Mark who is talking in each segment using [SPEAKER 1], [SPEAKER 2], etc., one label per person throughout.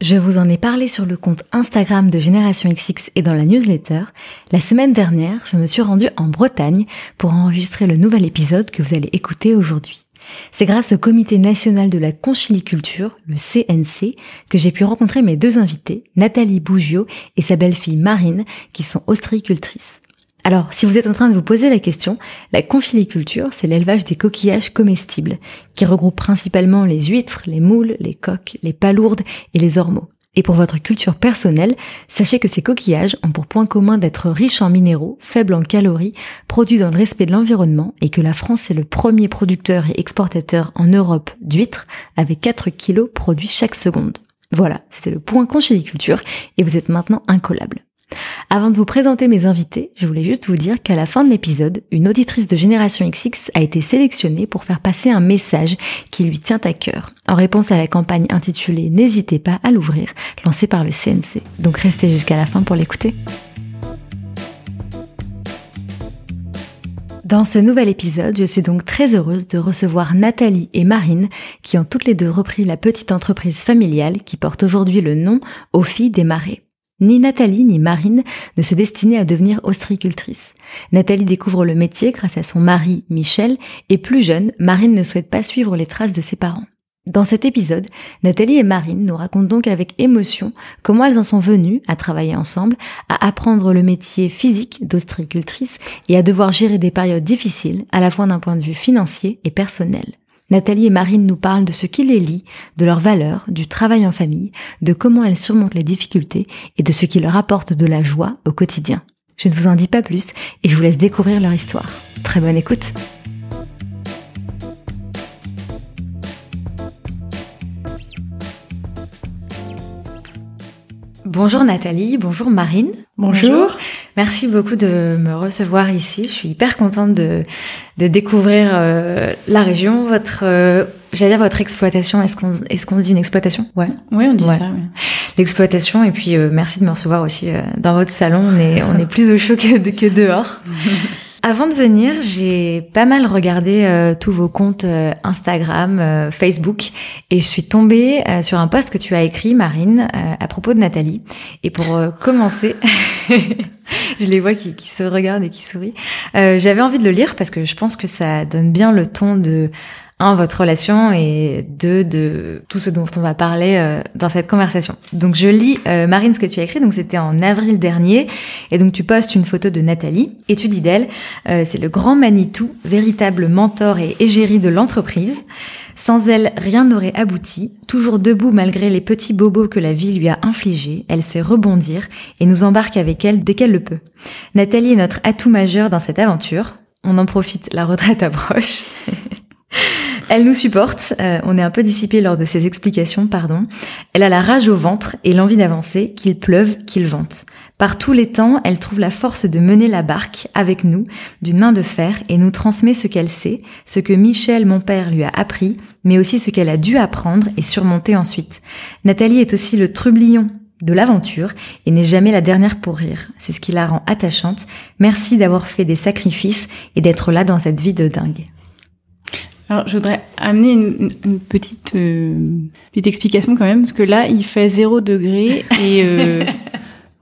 [SPEAKER 1] Je vous en ai parlé sur le compte Instagram de Génération XX et dans la newsletter. La semaine dernière, je me suis rendue en Bretagne pour enregistrer le nouvel épisode que vous allez écouter aujourd'hui. C'est grâce au Comité national de la conchiliculture, le CNC, que j'ai pu rencontrer mes deux invités, Nathalie Bougiot et sa belle-fille Marine, qui sont ostréicultrices. Alors, si vous êtes en train de vous poser la question, la confiliculture, c'est l'élevage des coquillages comestibles, qui regroupe principalement les huîtres, les moules, les coques, les palourdes et les ormeaux. Et pour votre culture personnelle, sachez que ces coquillages ont pour point commun d'être riches en minéraux, faibles en calories, produits dans le respect de l'environnement et que la France est le premier producteur et exportateur en Europe d'huîtres avec 4 kilos produits chaque seconde. Voilà, c'était le point conchiliculture et vous êtes maintenant incollable. Avant de vous présenter mes invités, je voulais juste vous dire qu'à la fin de l'épisode, une auditrice de Génération XX a été sélectionnée pour faire passer un message qui lui tient à cœur, en réponse à la campagne intitulée N'hésitez pas à l'ouvrir, lancée par le CNC. Donc restez jusqu'à la fin pour l'écouter. Dans ce nouvel épisode, je suis donc très heureuse de recevoir Nathalie et Marine, qui ont toutes les deux repris la petite entreprise familiale qui porte aujourd'hui le nom Aux filles des marais. Ni Nathalie ni Marine ne se destinaient à devenir ostréicultrices. Nathalie découvre le métier grâce à son mari Michel et plus jeune, Marine ne souhaite pas suivre les traces de ses parents. Dans cet épisode, Nathalie et Marine nous racontent donc avec émotion comment elles en sont venues à travailler ensemble, à apprendre le métier physique d'ostréicultrice et à devoir gérer des périodes difficiles à la fois d'un point de vue financier et personnel. Nathalie et Marine nous parlent de ce qui les lie, de leurs valeurs, du travail en famille, de comment elles surmontent les difficultés et de ce qui leur apporte de la joie au quotidien. Je ne vous en dis pas plus et je vous laisse découvrir leur histoire. Très bonne écoute Bonjour Nathalie, bonjour Marine.
[SPEAKER 2] Bonjour.
[SPEAKER 1] Merci beaucoup de me recevoir ici. Je suis hyper contente de, de découvrir euh, la région, votre, euh, j'allais dire votre exploitation. Est-ce qu'on est-ce qu'on dit une exploitation?
[SPEAKER 2] Ouais. Oui, on dit ça.
[SPEAKER 1] L'exploitation et puis euh, merci de me recevoir aussi dans votre salon. On est on est plus au chaud que, que dehors. Avant de venir, j'ai pas mal regardé euh, tous vos comptes euh, Instagram, euh, Facebook, et je suis tombée sur un post que tu as écrit, Marine, à propos de Nathalie. Et pour commencer, je les vois qui, qui, se regardent et qui sourient. J'avais envie de le lire parce que je pense que ça donne bien le ton de un, votre relation et deux, de tout ce dont on va parler euh, dans cette conversation. Donc je lis euh, Marine ce que tu as écrit, donc c'était en avril dernier, et donc tu postes une photo de Nathalie, et tu dis d'elle, euh, c'est le grand Manitou, véritable mentor et égérie de l'entreprise. Sans elle, rien n'aurait abouti. Toujours debout malgré les petits bobos que la vie lui a infligés, elle sait rebondir et nous embarque avec elle dès qu'elle le peut. Nathalie est notre atout majeur dans cette aventure. On en profite, la retraite approche. Elle nous supporte, euh, on est un peu dissipé lors de ses explications, pardon. Elle a la rage au ventre et l'envie d'avancer, qu'il pleuve, qu'il vente. Par tous les temps, elle trouve la force de mener la barque avec nous, d'une main de fer, et nous transmet ce qu'elle sait, ce que Michel, mon père, lui a appris, mais aussi ce qu'elle a dû apprendre et surmonter ensuite. Nathalie est aussi le trublion de l'aventure et n'est jamais la dernière pour rire. C'est ce qui la rend attachante. Merci d'avoir fait des sacrifices et d'être là dans cette vie de dingue.
[SPEAKER 2] Alors, je voudrais amener une, une petite, euh, petite explication quand même, parce que là, il fait zéro degré et euh,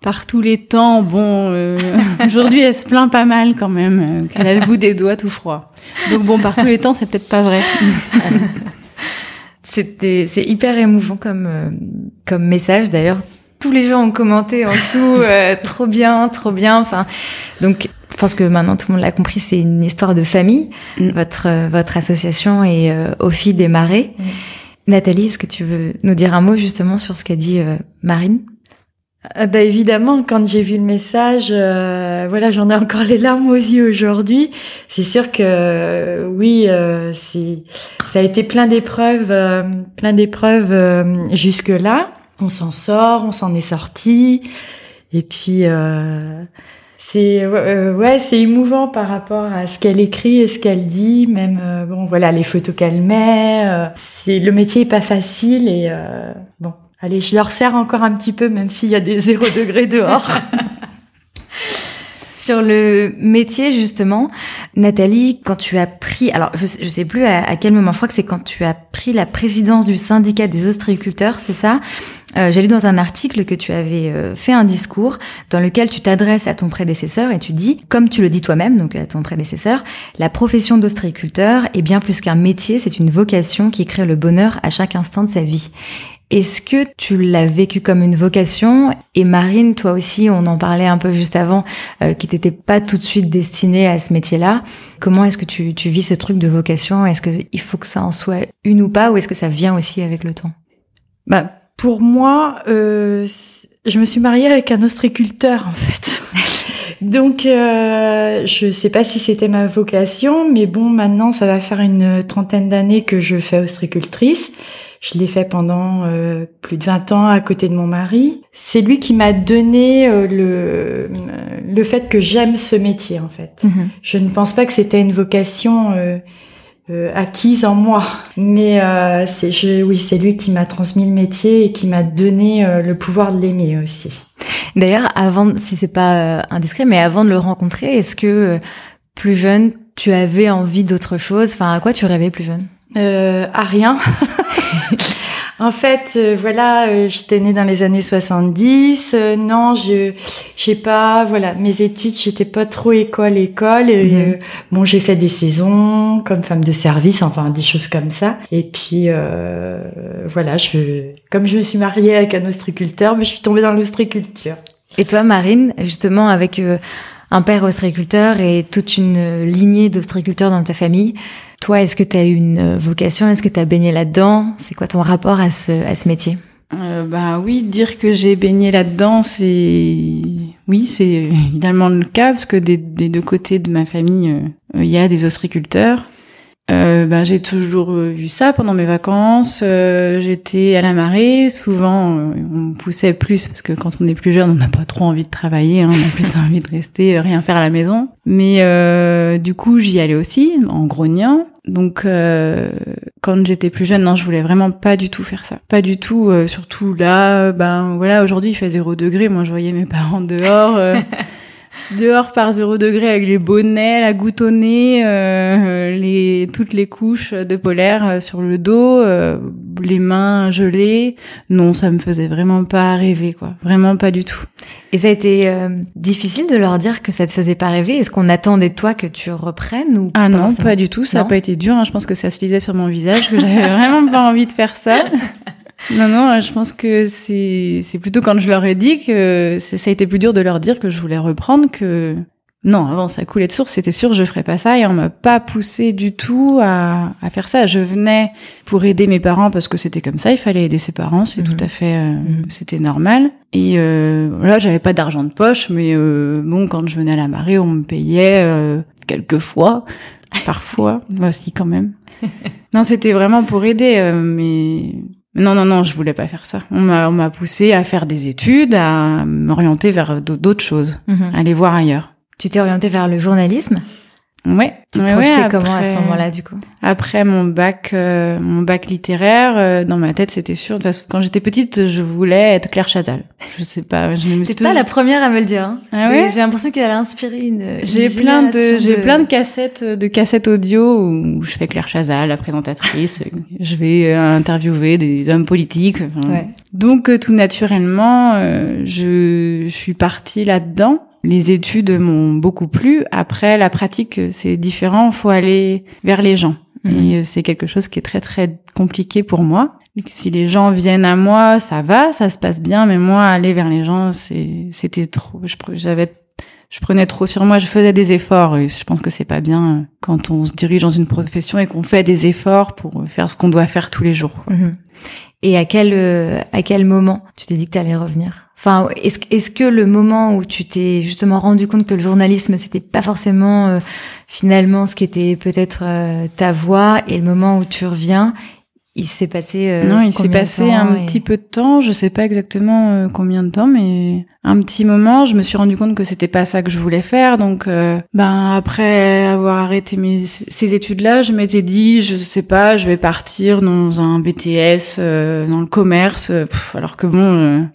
[SPEAKER 2] par tous les temps, bon, euh, aujourd'hui, elle se plaint pas mal quand même, euh, qu'elle a le bout des doigts tout froid. Donc bon, par tous les temps, c'est peut-être pas vrai.
[SPEAKER 1] C'était, c'est hyper émouvant comme euh, comme message. D'ailleurs, tous les gens ont commenté en dessous, trop bien, trop bien. Enfin, donc je pense que maintenant tout le monde l'a compris, c'est une histoire de famille, mm. votre euh, votre association et euh, au fil des marais. Mm. Nathalie, est-ce que tu veux nous dire un mot justement sur ce qu'a dit euh, Marine?
[SPEAKER 3] Ah bah évidemment, quand j'ai vu le message, euh, voilà, j'en ai encore les larmes aux yeux aujourd'hui. C'est sûr que oui, euh, ça a été plein d'épreuves, euh, plein d'épreuves jusque là. On s'en sort, on s'en est sorti, et puis c'est ouais, c'est émouvant par rapport à ce qu'elle écrit et ce qu'elle dit. Même bon, voilà, les photos qu'elle met. c'est le métier est pas facile et bon, Allez, je leur sers encore un petit peu, même s'il y a des zéro degrés dehors.
[SPEAKER 1] Sur le métier, justement, Nathalie, quand tu as pris, alors je sais, sais plus à, quel moment, je crois que c'est quand tu as pris la présidence du syndicat des ostréiculteurs, c'est ça? Euh, J'ai lu dans un article que tu avais euh, fait un discours dans lequel tu t'adresses à ton prédécesseur et tu dis, comme tu le dis toi-même, donc à ton prédécesseur, la profession d'ostréiculteur est bien plus qu'un métier, c'est une vocation qui crée le bonheur à chaque instant de sa vie. Est-ce que tu l'as vécu comme une vocation? Et Marine, toi aussi, on en parlait un peu juste avant, euh, qui t'étais pas tout de suite destinée à ce métier-là. Comment est-ce que tu, tu vis ce truc de vocation? Est-ce qu'il faut que ça en soit une ou pas Ou est-ce que ça vient aussi avec le temps?
[SPEAKER 3] Bah, pour moi, euh, je me suis mariée avec un ostréiculteur en fait. Donc, euh, je sais pas si c'était ma vocation, mais bon, maintenant, ça va faire une trentaine d'années que je fais ostréicultrice. Je l'ai fait pendant euh, plus de 20 ans à côté de mon mari. C'est lui qui m'a donné euh, le le fait que j'aime ce métier en fait. Mhm. Je ne pense pas que c'était une vocation euh, acquise en moi, mais c'est je, oui c'est lui qui m'a transmis le métier et qui m'a donné le pouvoir de l'aimer aussi.
[SPEAKER 1] D'ailleurs, avant, si c'est pas indiscret, mais avant de le rencontrer, est-ce que plus jeune, tu avais envie d'autre chose? Enfin, à quoi tu rêvais plus jeune?
[SPEAKER 3] Euh, À rien. en fait, euh, voilà, euh, j'étais née dans les années 70. Euh, non, je j'ai pas voilà, mes études, j'étais pas trop école école mhm. bon, j'ai fait des saisons comme femme de service, enfin des choses comme ça. Et puis voilà, je comme je me suis mariée avec un ostriculteur, mais je suis tombée dans l'ostriculture.
[SPEAKER 1] Et toi Marine, justement avec un père ostréiculteur et toute une lignée d'ostriculteurs dans ta famille, toi, est-ce que tu as eu une euh, vocation? Est-ce que tu as baigné là-dedans? C'est quoi ton rapport à ce, à ce métier?
[SPEAKER 2] Euh, bah oui, dire que j'ai baigné là-dedans, c'est oui, c'est évidemment le cas parce que des, des deux côtés de ma famille, euh, il y a des ostriculteurs. Euh, ben, j'ai toujours euh, vu ça pendant mes vacances. Euh, j'étais à la marée. Souvent, euh, on poussait plus parce que quand on est plus jeune, on n'a pas trop envie de travailler. Hein, on a plus envie de rester, rien faire à la maison. Mais du coup, j'y allais aussi en grognant. Donc, quand j'étais plus jeune, non, je voulais vraiment pas du tout faire ça. Pas du tout. surtout là, ben voilà, aujourd'hui il fait zéro degré. Moi, je voyais mes parents dehors. dehors par zéro degré avec les bonnets, la goutte au nez, euh, les, toutes les couches de polaire euh, sur le dos, euh, les mains gelées. Non, ça me faisait vraiment pas rêver, quoi. Vraiment pas du tout.
[SPEAKER 1] Et ça a été difficile de leur dire que ça te faisait pas rêver. Est-ce qu'on attendait de toi que tu reprennes ou
[SPEAKER 2] Ah non, pas du tout. Ça n'a pas été dur. Hein. Je pense que ça se lisait sur mon visage que j'avais vraiment pas envie de faire ça. Non, non, je pense que c'est, c'est plutôt quand je leur ai dit que ça a été plus dur de leur dire que je voulais reprendre que non, avant ça coulait de source, c'était sûr je ferais pas ça et on m'a pas poussé du tout à, à, faire ça. Je venais pour aider mes parents parce que c'était comme ça, il fallait aider ses parents, c'est tout mhm. à fait, euh, mhm. c'était normal. Et euh, voilà, j'avais pas d'argent de poche, mais euh, bon, quand je venais à la marée, on me payait euh, quelques fois, parfois, moi aussi quand même. non, c'était vraiment pour aider, euh, mais non, non, non, je voulais pas faire ça. On m'a, on m'a poussé à faire des études, à m'orienter vers d'autres choses, mhm. aller voir ailleurs.
[SPEAKER 1] Tu t'es orienté vers le journalisme?
[SPEAKER 2] Ouais.
[SPEAKER 1] Tu
[SPEAKER 2] ouais,
[SPEAKER 1] ouais, comment à ce moment-là, du coup?
[SPEAKER 2] Après mon bac, euh, mon bac littéraire, euh, dans ma tête, c'était sûr. Parce que quand j'étais petite, je voulais être Claire Chazal. Je sais pas. Je
[SPEAKER 1] me suis pas la première à me le dire. Hein. Ah ouais? J'ai l'impression qu'elle a inspiré une.
[SPEAKER 2] J'ai plein de, j'ai plein de cassettes, de cassettes audio où je fais Claire Chazal, la présentatrice. je vais euh, interviewer des hommes politiques. ouais. Donc tout naturellement, je, je suis partie là-dedans les études m'ont beaucoup plu. Après, la pratique, c'est différent. Faut aller vers les gens. Mhm. Et euh, c'est quelque chose qui est très, très compliqué pour moi. Si les gens viennent à moi, ça va, ça se passe bien. Mais moi, aller vers les gens, c'était trop. J'avais je prenais trop sur moi, je faisais des efforts et je pense que c'est pas bien quand on se dirige dans une profession et qu'on fait des efforts pour faire ce qu'on doit faire tous les jours. Mhm.
[SPEAKER 1] Et à quel euh, à quel moment tu t'es dit que tu allais revenir? Enfin, est-ce est-ce que le moment où tu t'es justement rendu compte que le journalisme c'était pas forcément euh, finalement ce qui était peut-être euh, ta voie et le moment où tu reviens, il s'est passé euh,
[SPEAKER 2] Non, il s'est passé un
[SPEAKER 1] et-
[SPEAKER 2] petit peu de temps, je sais pas exactement euh, combien de temps, mais un petit moment, je me suis rendu compte que c'était pas ça que je voulais faire. Donc, euh, ben après avoir arrêté mes, ces études-là, je m'étais dit, je sais pas, je vais partir dans un BTS, euh, dans le commerce, pff, alors que bon.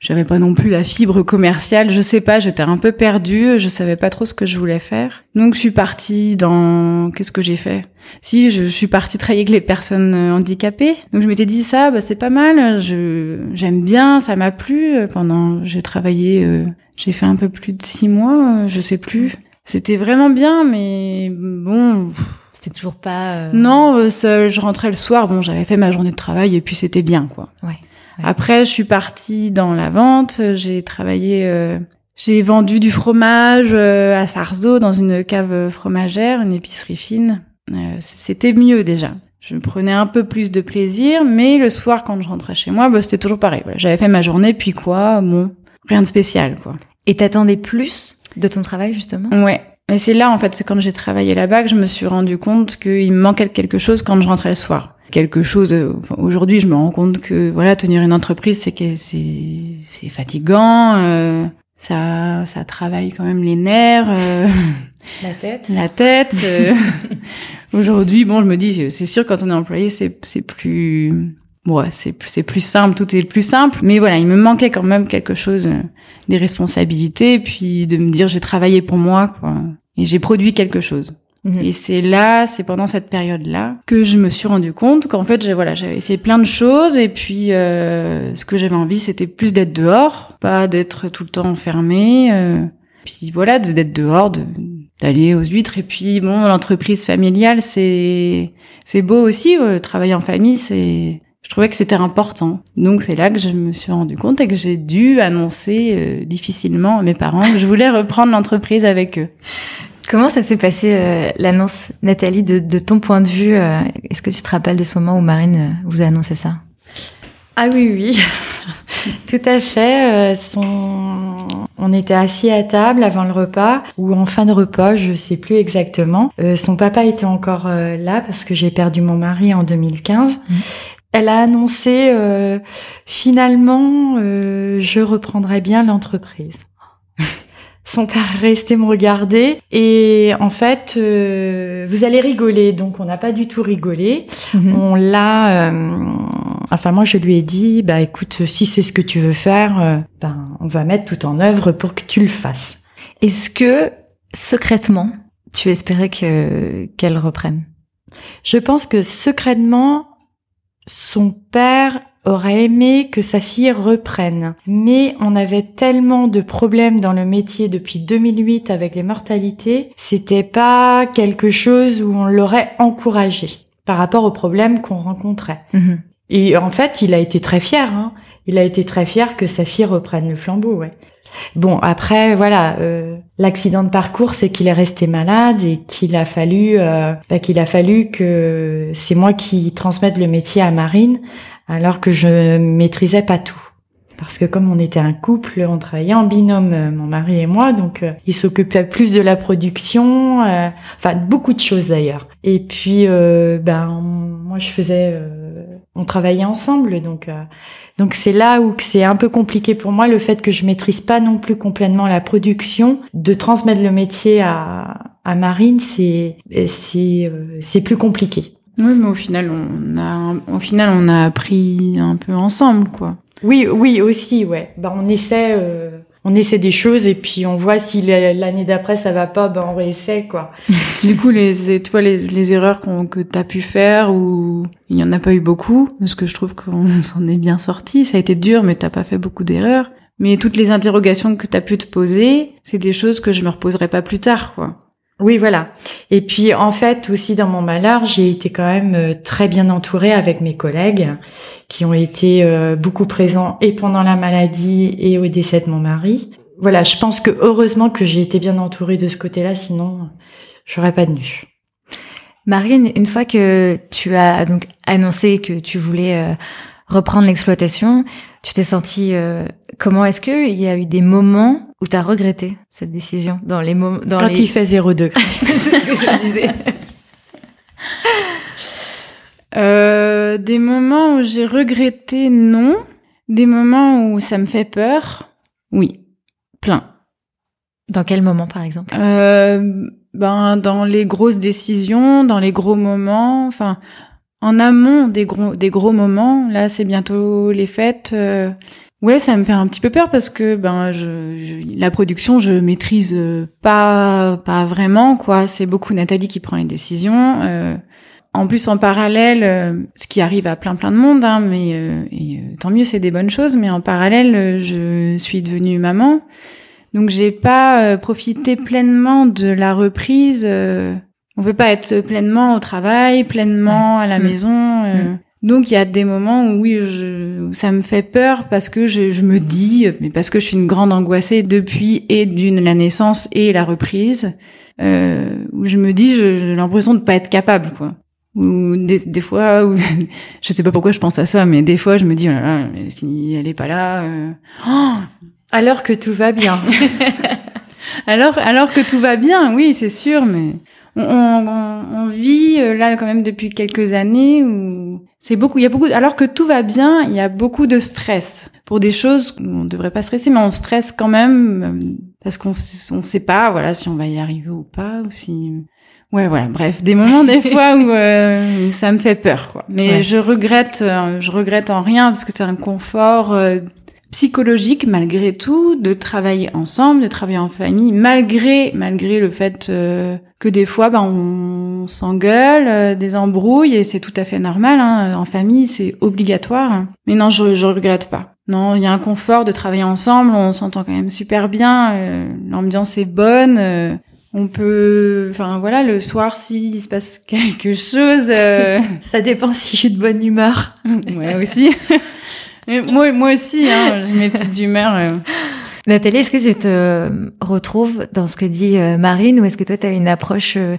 [SPEAKER 2] J'avais pas non plus la fibre commerciale, je sais pas, j'étais un peu perdue, je savais pas trop ce que je voulais faire. Donc je suis partie dans qu'est-ce que j'ai fait? Si je, je suis partie travailler avec les personnes euh, handicapées. Donc je m'étais dit ça bah c'est pas mal, je j'aime bien, ça m'a plu pendant j'ai travaillé euh, j'ai fait un peu plus de six mois, euh, je sais plus. C'était vraiment bien mais bon
[SPEAKER 1] C'était toujours pas. euh,
[SPEAKER 2] non, ça, je rentrais le soir, bon, j'avais fait ma journée de travail et puis c'était bien, quoi.
[SPEAKER 1] Ouais.
[SPEAKER 2] Après, je suis partie dans la vente, j'ai travaillé, euh, j'ai vendu du fromage euh, à Sarzeau dans une cave fromagère, une épicerie fine. Euh, c'était mieux déjà. Je prenais un peu plus de plaisir, mais le soir, quand je rentrais chez moi, bah, c'était toujours pareil. Voilà, J'avais fait ma journée, puis quoi, bon, rien de spécial, quoi.
[SPEAKER 1] Et t'attendais plus de ton travail justement?
[SPEAKER 2] Ouais. Mais c'est là, en fait, c'est quand j'ai travaillé là-bas que je me suis rendu compte qu'il me manquait quelque chose quand je rentrais le soir. Quelque chose. euh, enfin, Aujourd'hui, je me rends compte que voilà, tenir une entreprise, c'est que c'est c'est fatigant. euh, ça ça travaille quand même les nerfs, euh,
[SPEAKER 3] La tête.
[SPEAKER 2] la tête. euh. Aujourd'hui, bon, je me dis, c'est sûr, quand on est employé, c'est c'est plus Ouais, c'est plus- c'est plus simple, tout est plus simple. Mais voilà, il me manquait quand même quelque chose, euh, des responsabilités, puis de me dire j'ai travaillé pour moi, quoi, et j'ai produit quelque chose.
[SPEAKER 1] Mhm.
[SPEAKER 2] Et c'est là, c'est pendant cette période-là que je me suis rendu compte qu'en fait, j'ai voilà, j'avais essayé plein de choses, et puis euh, ce que j'avais envie, c'était plus d'être dehors, pas d'être tout le temps enfermé. euh, puis voilà, d'être dehors, de- d'aller aux huîtres. Et puis bon, l'entreprise familiale, c'est c'est beau aussi. euh, travailler en famille, c'est je trouvais que c'était important. Donc c'est là que je me suis rendu compte et que j'ai dû annoncer euh, difficilement à mes parents que je voulais reprendre l'entreprise avec eux.
[SPEAKER 1] Comment ça s'est passé euh, l'annonce, Nathalie, de, de ton point de vue euh, Est-ce que tu te rappelles de ce moment où Marine euh, vous a annoncé ça?
[SPEAKER 3] Ah oui, oui, tout à fait. euh, son... On était assis à table avant le repas ou en fin de repas, je sais plus exactement. Euh, son papa était encore là parce que j'ai perdu mon mari en 2015.
[SPEAKER 1] Mhm.
[SPEAKER 3] Elle a annoncé euh, finalement, euh, je reprendrai bien l'entreprise. Son père est resté me regarder et en fait, euh, vous allez rigoler. Donc on n'a pas du tout rigolé.
[SPEAKER 1] Mhm.
[SPEAKER 3] On l'a. euh, enfin, moi, je lui ai dit, bah écoute, si c'est ce que tu veux faire, euh, ben on va mettre tout en œuvre pour que tu le fasses.
[SPEAKER 1] Est-ce que secrètement, tu espérais que qu'elle reprenne?
[SPEAKER 3] Je pense que secrètement, son père aurait aimé que sa fille reprenne. Mais on avait tellement de problèmes dans le métier depuis 2008 avec les mortalités, c'était pas quelque chose où on l'aurait encouragé par rapport aux problèmes qu'on rencontrait.
[SPEAKER 1] Mhm.
[SPEAKER 3] Et en fait, il a été très fier. Hein. Il a été très fier que sa fille reprenne le flambeau. Ouais. Bon, après, voilà, euh, l'accident de parcours, c'est qu'il est resté malade et qu'il a fallu, euh, bah, qu'il a fallu que c'est moi qui transmette le métier à Marine, alors que je maîtrisais pas tout. Parce que comme on était un couple, on travaillait en binôme, euh, mon mari et moi, donc euh, il s'occupait plus de la production, euh, enfin beaucoup de choses d'ailleurs. Et puis, euh, ben moi je faisais, euh, on travaillait ensemble, donc euh, donc c'est là où c'est un peu compliqué pour moi le fait que je maîtrise pas non plus complètement la production, de transmettre le métier à à Marine, c'est c'est c'est plus compliqué.
[SPEAKER 2] Oui, mais au final, on a, au final, on a appris un peu ensemble, quoi.
[SPEAKER 3] Oui, oui aussi, ouais. Ben on essaie, euh, on essaie des choses et puis on voit si la- l'année d'après ça va pas, ben on réessaie quoi.
[SPEAKER 2] Du coup, les, tu vois, les, les erreurs qu'on, que t'as pu faire, ou il y en a pas eu beaucoup, parce que je trouve qu'on s'en est bien sorti. Ça a été dur, mais t'as pas fait beaucoup d'erreurs. Mais toutes les interrogations que t'as pu te poser, c'est des choses que je me reposerai pas plus tard, quoi.
[SPEAKER 3] Oui, voilà. Et puis en fait aussi dans mon malheur, j'ai été quand même euh, très bien entourée avec mes collègues qui ont été euh, beaucoup présents et pendant la maladie et au décès de mon mari. Voilà, je pense que heureusement que j'ai été bien entourée de ce côté-là, sinon j'aurais pas tenu.
[SPEAKER 1] Marine, une fois que tu as donc annoncé que tu voulais euh, reprendre l'exploitation, Tu t'es senti euh, comment Est-ce que il y a eu des moments où tu as regretté cette décision dans les moments dans
[SPEAKER 3] Quand
[SPEAKER 1] les...
[SPEAKER 3] il fait zéro degré.
[SPEAKER 1] C'est ce que je disais.
[SPEAKER 2] Euh, des moments où j'ai regretté, non. Des moments où ça me fait peur, oui. Plein.
[SPEAKER 1] Dans quel moment, par exemple?
[SPEAKER 2] Euh, ben, dans les grosses décisions, dans les gros moments, enfin, en amont des gros, des gros moments, là, c'est bientôt les fêtes. euh, ouais, ça me fait un petit peu peur parce que, ben, je, je- la production, je maîtrise euh, pas, pas vraiment, quoi. C'est beaucoup Nathalie qui prend les décisions. euh, en plus, en parallèle, euh, ce qui arrive à plein plein de monde, hein, mais euh, euh, tant mieux, c'est des bonnes choses. Mais en parallèle, je suis devenue maman, donc j'ai pas profité pleinement de la reprise. On peut pas être pleinement au travail, pleinement à la
[SPEAKER 1] Mm.
[SPEAKER 2] maison. euh.
[SPEAKER 1] Mm.
[SPEAKER 2] Donc il y a des moments où oui, je, où ça me fait peur parce que je, je me dis, mais parce que je suis une grande angoissée depuis et d'une la naissance et la reprise, euh, où je me dis, j'ai l'impression de pas être capable, quoi. Ou des, des fois, où, je sais pas pourquoi je pense à ça, mais des fois je me dis, oh là là, mais si elle est pas là, euh, oh,
[SPEAKER 3] Alors que tout va bien.
[SPEAKER 2] alors, alors que tout va bien, oui, c'est sûr, mais on, on, on- vit euh, là quand même depuis quelques années où c'est beaucoup, il y a beaucoup, alors que tout va bien, il y a beaucoup de stress pour des choses où on devrait pas stresser, mais on stresse quand même euh, parce qu'on on sait pas, voilà, si on va y arriver ou pas, ou si, ouais, voilà, bref, des moments des fois où, euh, où ça me fait peur, quoi. Mais
[SPEAKER 1] Ouais.
[SPEAKER 2] je regrette, euh, je regrette en rien parce que c'est un confort. euh, psychologique malgré tout de travailler ensemble, de travailler en famille, malgré malgré le fait euh, que des fois ben, on s'engueule, euh, des embrouilles et c'est tout à fait normal. Hein, en famille, c'est obligatoire. Mais non, je je regrette pas. Non, il y a un confort de travailler ensemble, on s'entend quand même super bien, euh, l'ambiance est bonne. euh, on peut, enfin voilà, le soir s'il se passe quelque chose, euh,
[SPEAKER 3] Ça dépend si je suis de bonne humeur.
[SPEAKER 2] ouais aussi. Mais moi, moi aussi, hein, j'ai mes petites humeurs. euh.
[SPEAKER 1] Nathalie, est-ce que tu te retrouves dans ce que dit euh, Marine ou est-ce que toi, tu as une approche euh,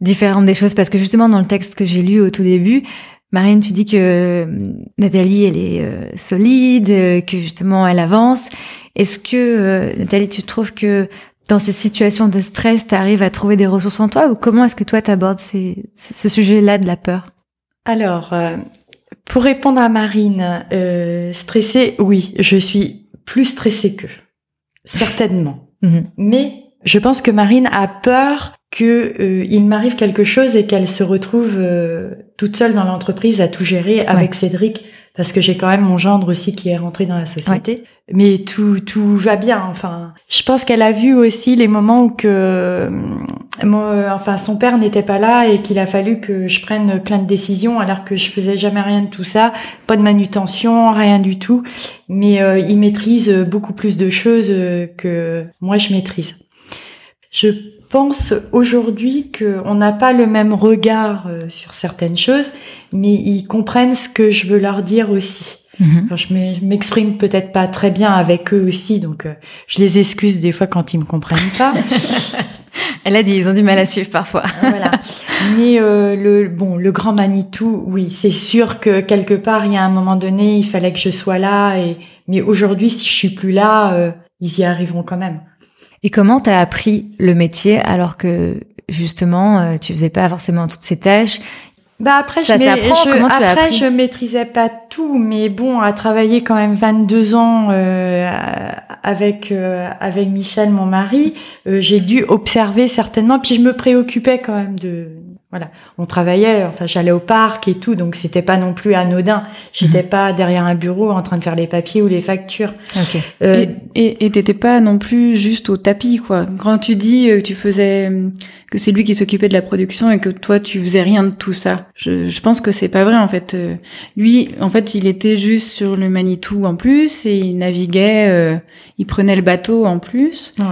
[SPEAKER 1] différente des choses? Parce que justement, dans le texte que j'ai lu au tout début, Marine, tu dis que Nathalie, elle est solide, que justement, elle avance. Est-ce que, Nathalie, tu trouves que dans ces situations de stress, tu arrives à trouver des ressources en toi? Ou comment est-ce que toi, tu abordes ces, ce sujet-là de la peur?
[SPEAKER 3] Alors, euh, pour répondre à Marine, euh, stressée, oui, je suis plus stressée qu'eux. Certainement.
[SPEAKER 1] Mhm.
[SPEAKER 3] Mais je pense que Marine a peur que euh, il m'arrive quelque chose et qu'elle se retrouve euh, toute seule dans l'entreprise à tout gérer avec Cédric parce que j'ai quand même mon gendre aussi qui est rentré dans la société. Mais tout tout va bien. Enfin, je pense qu'elle a vu aussi les moments où que euh, moi, enfin son père n'était pas là et qu'il a fallu que je prenne plein de décisions alors que je faisais jamais rien de tout ça, pas de manutention, rien du tout. Mais euh, il maîtrise beaucoup plus de choses euh, que moi je maîtrise. Je pense aujourd'hui qu'on n'a pas le même regard euh, sur certaines choses, mais ils comprennent ce que je veux leur dire aussi.
[SPEAKER 1] Mhm.
[SPEAKER 3] Enfin, je m'e- je m'exprime peut-être pas très bien avec eux aussi, donc euh, je les excuse des fois quand ils me comprennent pas.
[SPEAKER 1] Elle a dit, ils ont du mal à suivre parfois.
[SPEAKER 3] voilà. Mais euh, le bon, le grand Manitou, oui, c'est sûr que quelque part, il y a un moment donné, il fallait que je sois là. Et mais aujourd'hui, si je suis plus là, euh, ils y arriveront quand même.
[SPEAKER 1] Et comment t'as appris le métier alors que justement euh, tu faisais pas forcément toutes ces tâches?
[SPEAKER 3] Bah après,
[SPEAKER 1] Ça
[SPEAKER 3] je,
[SPEAKER 1] s'apprend,
[SPEAKER 3] je- après je maîtrisais pas tout, mais bon, à travailler quand même 22 ans euh, avec euh, avec Michel, mon mari, euh, j'ai dû observer certainement. Puis je me préoccupais quand même de voilà. On travaillait, enfin j'allais au parc et tout, donc c'était pas non plus anodin. J'étais
[SPEAKER 1] Mhm.
[SPEAKER 3] pas derrière un bureau en train de faire les papiers ou les factures.
[SPEAKER 1] Ok.
[SPEAKER 3] Euh,
[SPEAKER 2] Et t'étais pas non plus juste au tapis, quoi. Quand tu dis euh, que tu faisais, que c'est lui qui s'occupait de la production et que toi tu faisais rien de tout ça, je, je pense que c'est pas vrai en fait. Euh, Lui, en fait, il était juste sur le Manitou en plus et il naviguait, euh, il prenait le bateau en plus.
[SPEAKER 3] Ouais.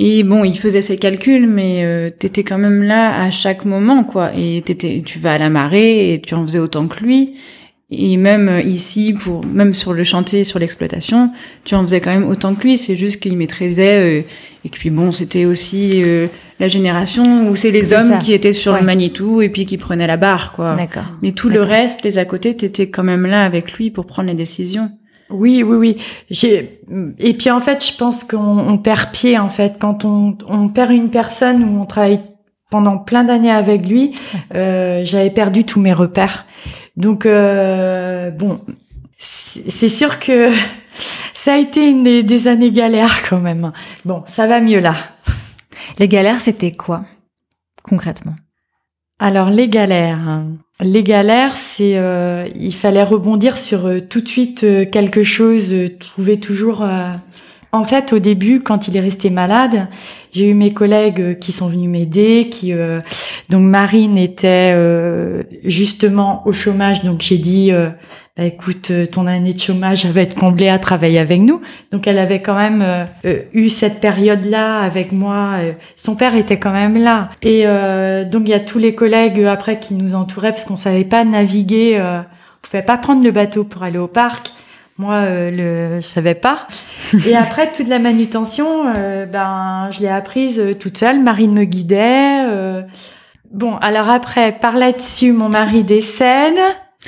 [SPEAKER 2] Et bon, il faisait ses calculs, mais euh, t'étais quand même là à chaque moment, quoi. Et t'étais, tu vas à la marée et tu en faisais autant que lui. Et même euh, ici, pour même sur le chantier, sur l'exploitation, tu en faisais quand même autant que lui. C'est juste qu'il maîtrisait. euh, et puis bon, c'était aussi euh, la génération où c'est les hommes
[SPEAKER 1] ça.
[SPEAKER 2] qui étaient sur
[SPEAKER 1] Ouais.
[SPEAKER 2] le Manitou et puis qui prenaient la barre, quoi.
[SPEAKER 1] D'accord.
[SPEAKER 2] Mais tout le reste, les à côté, t'étais quand même là avec lui pour prendre les décisions.
[SPEAKER 3] Oui, oui, oui. J'ai et puis en fait, je pense qu'on on perd pied en fait quand on, on perd une personne où on travaille pendant plein d'années avec lui. Euh, J'avais perdu tous mes repères. Donc euh, bon, c'est sûr que ça a été une des, des années galères quand même. Bon, ça va mieux là.
[SPEAKER 1] Les galères, c'était quoi concrètement?
[SPEAKER 3] Alors les galères. Les galères, c'est euh, il fallait rebondir sur euh, tout de suite euh, quelque chose, trouver toujours. En fait, au début, quand il est resté malade, j'ai eu mes collègues euh, qui sont venus m'aider, qui euh, donc Marine était euh, justement au chômage, donc j'ai dit euh, bah, écoute, euh, ton année de chômage va être comblée à travailler avec nous. Donc elle avait quand même euh, eu cette période-là avec moi. son père était quand même là. Et donc il y a tous les collègues après qui nous entouraient parce qu'on savait pas naviguer. On pouvait pas prendre le bateau pour aller au parc. Moi, euh, le, je savais pas. Et après toute la manutention, euh, ben je l'ai apprise euh, toute seule. Marine me guidait. euh. Bon, alors après, par là-dessus, mon mari décède.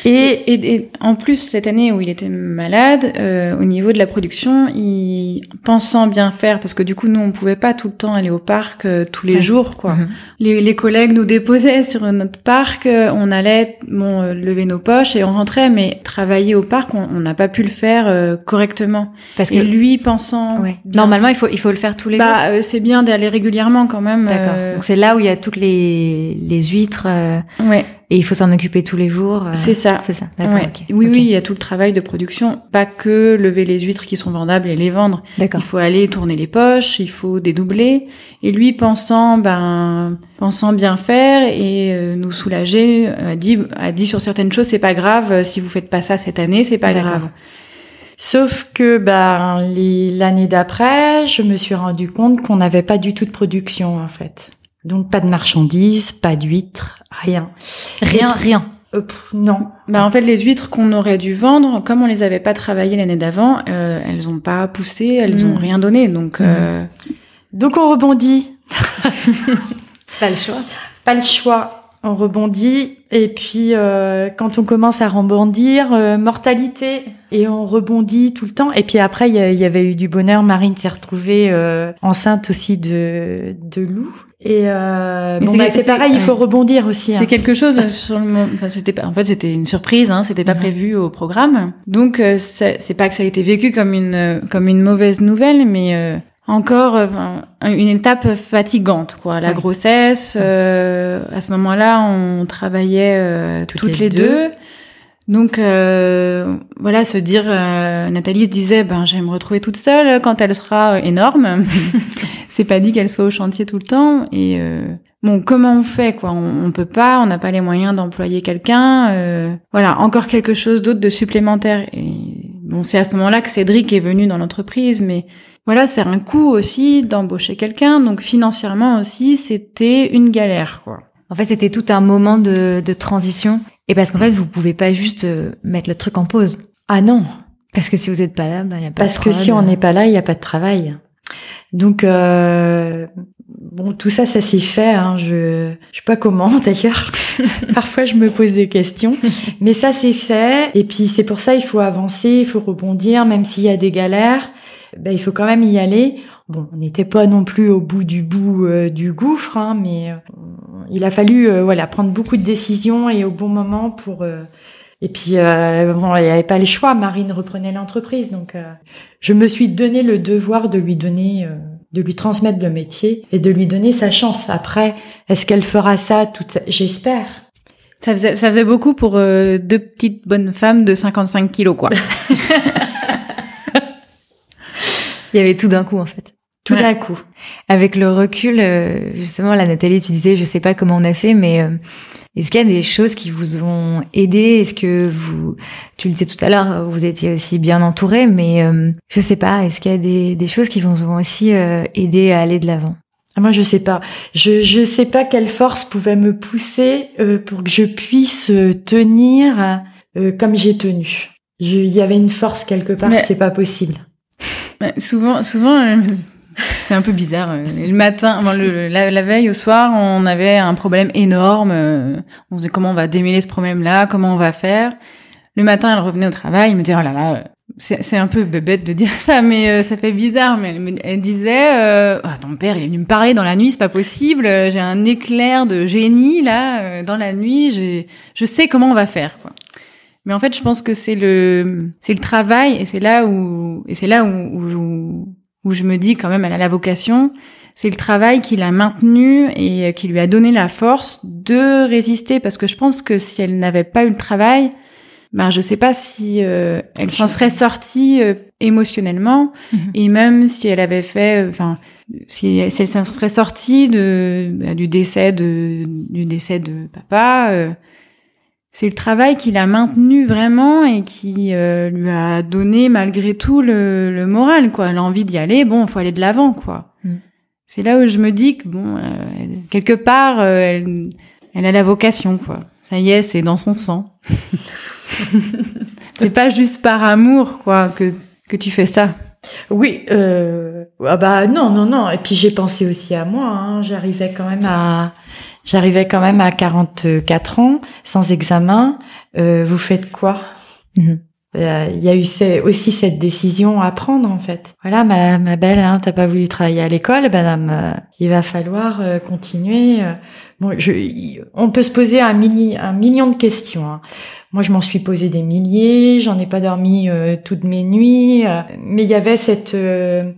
[SPEAKER 3] Et,
[SPEAKER 2] Et, et- et en plus, cette année où il était malade, euh, au niveau de la production, il pensant bien faire, parce que du coup, nous, on pouvait pas tout le temps aller au parc euh, tous les
[SPEAKER 1] Ouais.
[SPEAKER 2] jours, quoi.
[SPEAKER 1] Mhm.
[SPEAKER 2] Les, les collègues nous déposaient sur notre parc, euh, on allait bon, euh, lever nos poches et on rentrait, mais travailler au parc, on n'a pas pu le faire euh, correctement.
[SPEAKER 1] Parce
[SPEAKER 2] Et
[SPEAKER 1] que
[SPEAKER 2] lui, pensant...
[SPEAKER 1] ouais. normalement, il faut il faut le faire tous les jours.
[SPEAKER 2] bah, euh, c'est bien d'aller régulièrement quand même.
[SPEAKER 1] D'accord. Donc c'est là où il y a toutes les les huîtres euh,
[SPEAKER 2] ouais,
[SPEAKER 1] et il faut s'en occuper tous les jours. euh,
[SPEAKER 2] c'est ça.
[SPEAKER 1] C'est ça. D'accord.
[SPEAKER 2] Ouais. Oui, oui, il y a tout le travail de production, pas que lever les huîtres qui sont vendables et les vendre.
[SPEAKER 1] D'accord.
[SPEAKER 2] Il faut aller tourner les poches, il faut dédoubler. Et lui, pensant, ben, pensant bien faire et euh, nous soulager, a dit, a dit sur certaines choses, c'est pas grave. euh, Si vous faites pas ça cette année, c'est pas grave.
[SPEAKER 3] sauf que ben l'année d'après, je me suis rendu compte qu'on n'avait pas du tout de production en fait. Donc pas de marchandises, pas d'huîtres, rien.
[SPEAKER 1] Rien,
[SPEAKER 3] puis-
[SPEAKER 1] rien.
[SPEAKER 3] Euh, pff, non.
[SPEAKER 2] Ben, en fait, les huîtres qu'on aurait dû vendre, comme on les avait pas travaillées l'année d'avant, euh, elles ont pas poussé, elles
[SPEAKER 3] Mm.
[SPEAKER 2] ont rien donné. Donc, euh,
[SPEAKER 3] Donc on rebondit.
[SPEAKER 1] Pas le choix.
[SPEAKER 3] Pas le choix. On rebondit et puis euh, quand on commence à rebondir, euh, mortalité et on rebondit tout le temps. Et puis après il y, avait eu du bonheur. Marine s'est retrouvée euh, enceinte aussi de de Lou. Et euh, bon,
[SPEAKER 2] c'est-
[SPEAKER 3] bah, c'est
[SPEAKER 2] c'est-
[SPEAKER 3] pareil, il faut rebondir aussi.
[SPEAKER 2] C'est
[SPEAKER 3] hein.
[SPEAKER 2] quelque chose sur le moment. Enfin, c'était pas. En fait, c'était une surprise. Hein, c'était pas prévu au programme. Donc, euh, c'est c'est pas que ça a été vécu comme une comme une mauvaise nouvelle, mais euh, encore euh, une étape fatigante, quoi. La grossesse. euh, à ce moment-là, on travaillait euh,
[SPEAKER 3] Toutes
[SPEAKER 2] toutes,
[SPEAKER 3] les
[SPEAKER 2] les,
[SPEAKER 3] deux.
[SPEAKER 2] deux. Donc euh, voilà, se dire, euh, Nathalie se disait, ben je vais me retrouver toute seule quand elle sera euh, énorme. c'est pas dit qu'elle soit au chantier tout le temps. Et euh, bon, comment on fait quoi? On, on peut pas, on n'a pas les moyens d'employer quelqu'un. euh, voilà, encore quelque chose d'autre de supplémentaire. Et bon, c'est à ce moment-là que Cédric est venu dans l'entreprise, mais voilà, c'est un coût aussi d'embaucher quelqu'un. Donc financièrement aussi, c'était une galère quoi.
[SPEAKER 1] En fait, c'était tout un moment de, de transition. Et parce qu'en fait, vous pouvez pas juste euh, mettre le truc en pause.
[SPEAKER 3] Ah non,
[SPEAKER 1] Parce que si vous êtes pas là, ben, y a pas
[SPEAKER 3] parce
[SPEAKER 1] de
[SPEAKER 3] que
[SPEAKER 1] prod.
[SPEAKER 3] si on n'est pas là, il n'y a pas de travail. Donc euh, bon, tout ça, ça s'est fait. Hein, je je sais pas comment d'ailleurs. Parfois, je me pose des questions, mais ça c'est fait. Et puis c'est pour ça, il faut avancer, il faut rebondir, même s'il y a des galères. Ben, il faut quand même y aller. Bon, on n'était pas non plus au bout du bout euh, du gouffre, hein, mais euh, il a fallu euh, voilà prendre beaucoup de décisions et au bon moment pour. euh, et puis euh, bon, il n'y avait pas le choix. Marine reprenait l'entreprise, donc euh, je me suis donné le devoir de lui donner, euh, de lui transmettre le métier et de lui donner sa chance. Après, est-ce qu'elle fera ça toute sa... J'espère.
[SPEAKER 2] Ça faisait, ça faisait beaucoup pour euh, deux petites bonnes femmes de 55 kilos, quoi.
[SPEAKER 1] Il y avait tout d'un coup, en fait.
[SPEAKER 3] Tout
[SPEAKER 2] Ouais.
[SPEAKER 3] d'un coup.
[SPEAKER 1] Avec le recul, euh, justement, la Nathalie, tu disais, je sais pas comment on a fait, mais euh, est-ce qu'il y a des choses qui vous ont aidé? Est-ce que vous, tu le disais tout à l'heure, vous étiez aussi bien entouré, mais euh, je sais pas, est-ce qu'il y a des, des choses qui vous ont aussi euh, aidé à aller de l'avant?
[SPEAKER 3] Ah, Moi, je sais pas. Je je sais pas quelle force pouvait me pousser euh, pour que je puisse euh, tenir euh, comme j'ai tenu. Je- Il y avait une force quelque part.
[SPEAKER 2] Mais-
[SPEAKER 3] C'est pas possible.
[SPEAKER 2] Ouais, souvent, souvent, euh, c'est un peu bizarre. euh, Le matin, la, veille au soir, on avait un problème énorme. euh, On se disait comment on va démêler ce problème-là, comment on va faire. Le matin, elle revenait au travail, elle me disait oh là là, c'est un peu bête de dire ça, mais ça fait bizarre. Mais elle, elle disait, euh, ah, ton père, il est venu me parler dans la nuit, c'est pas possible. J'ai un éclair de génie là dans la nuit. Je sais comment on va faire, quoi. Mais en fait, je pense que c'est le c'est le travail et c'est là où et c'est là où, où, où je me dis quand même elle a la vocation. C'est le travail qui l'a maintenue et qui lui a donné la force de résister parce que je pense que si elle n'avait pas eu le travail, ben je sais pas si euh, elle s'en serait sortie euh, émotionnellement mhm. et même si elle avait fait euh, enfin si, elle s'en serait sortie de bah, du décès de du décès de papa c'est le travail qui l'a maintenu vraiment et qui lui a donné malgré tout le, le moral quoi l'envie d'y aller bon faut aller de l'avant quoi mm. c'est là où je me dis que bon quelque part elle, elle a la vocation quoi ça y est c'est dans son sang c'est pas juste par amour, quoi, que, que tu fais ça.
[SPEAKER 3] Oui, euh, ah bah non, non, non. Et puis j'ai pensé aussi à moi. Hein. J'arrivais quand même à, j'arrivais quand même à 44 ans, sans examen. Euh, vous faites quoi? Mhm. euh, Il y a eu aussi cette décision à prendre en fait. Voilà, ma, ma belle, hein, t'as pas voulu travailler à l'école, madame. Euh, il va falloir euh, continuer. Bon, je, on peut se poser un, milli, un million de questions. Hein. Moi, je m'en suis posé des milliers, j'en ai pas dormi euh, toutes mes nuits, euh, mais il y avait cette, euh,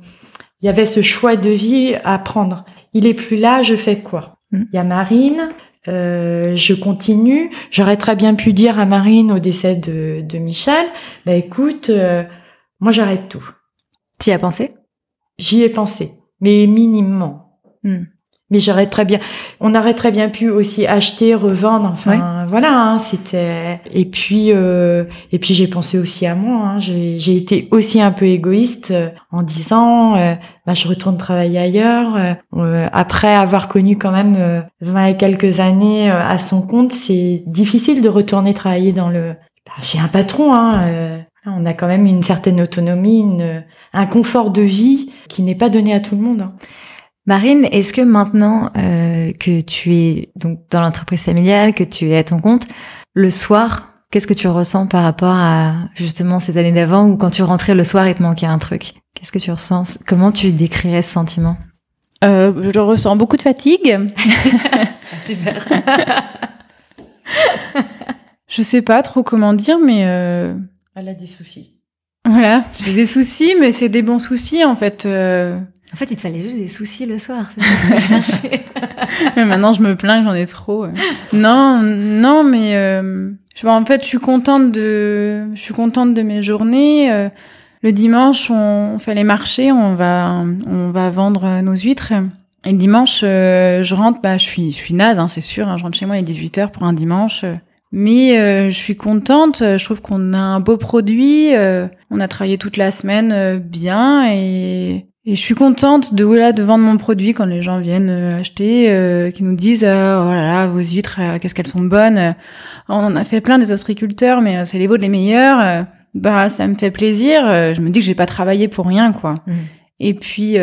[SPEAKER 3] il y avait ce choix de vie à prendre. Il est plus là, je fais quoi? Il y a Marine, je continue. J'aurais très bien pu dire à Marine au décès de, de Michel, bah écoute, moi j'arrête tout.
[SPEAKER 1] Tu y as pensé?
[SPEAKER 3] J'y ai pensé, mais minimement. Mm mais j'aurais très bien, on aurait très bien pu aussi acheter, revendre, enfin voilà, hein, c'était. Et puis euh, et puis j'ai pensé aussi à moi. Hein, j'ai été aussi un peu égoïste euh, en disant, euh, bah, je retourne travailler ailleurs. après avoir connu quand même 20 et quelques années à son compte, c'est difficile de retourner travailler dans le. Bah, chez un patron, hein, on a quand même une certaine autonomie, une, un confort de vie qui n'est pas donné à tout le monde. Hein.
[SPEAKER 1] Marine, est-ce que maintenant euh, que tu es donc dans l'entreprise familiale, que tu es à ton compte, le soir, qu'est-ce que tu ressens par rapport à justement ces années d'avant où quand tu rentrais le soir, il te manquait un truc? Qu'est-ce que tu ressens? Comment tu décrirais ce sentiment?
[SPEAKER 2] Euh, Je ressens beaucoup de fatigue.
[SPEAKER 1] Super.
[SPEAKER 2] je sais pas trop comment dire, mais euh...
[SPEAKER 3] elle a des soucis.
[SPEAKER 2] Voilà, j'ai des soucis, mais c'est des bons soucis en fait. Euh...
[SPEAKER 1] En fait, il te fallait juste des soucis le soir, c'est ça que tu cherchais.
[SPEAKER 2] maintenant, je me plains que j'en ai trop. Non, non, mais euh, je, en fait, je suis contente de, je suis contente de mes journées. Euh, le dimanche, on, fait les marchés, on va, on va vendre nos huîtres. Et le dimanche, euh, je rentre, bah, je suis, je suis naze, hein, c'est sûr. Hein, je rentre chez moi à 18 h pour un dimanche. Mais euh, je suis contente, je trouve qu'on a un beau produit, euh, on a travaillé toute la semaine bien et et je suis contente de voilà de vendre mon produit quand les gens viennent euh, acheter, euh, qui nous disent euh, oh là là vos huîtres qu'est-ce qu'elles sont bonnes. On en a fait plein des ostriculteurs, mais c'est les vôtres les meilleurs. bah ça me fait plaisir. Je me dis que j'ai pas travaillé pour rien quoi. Mmh. Et puis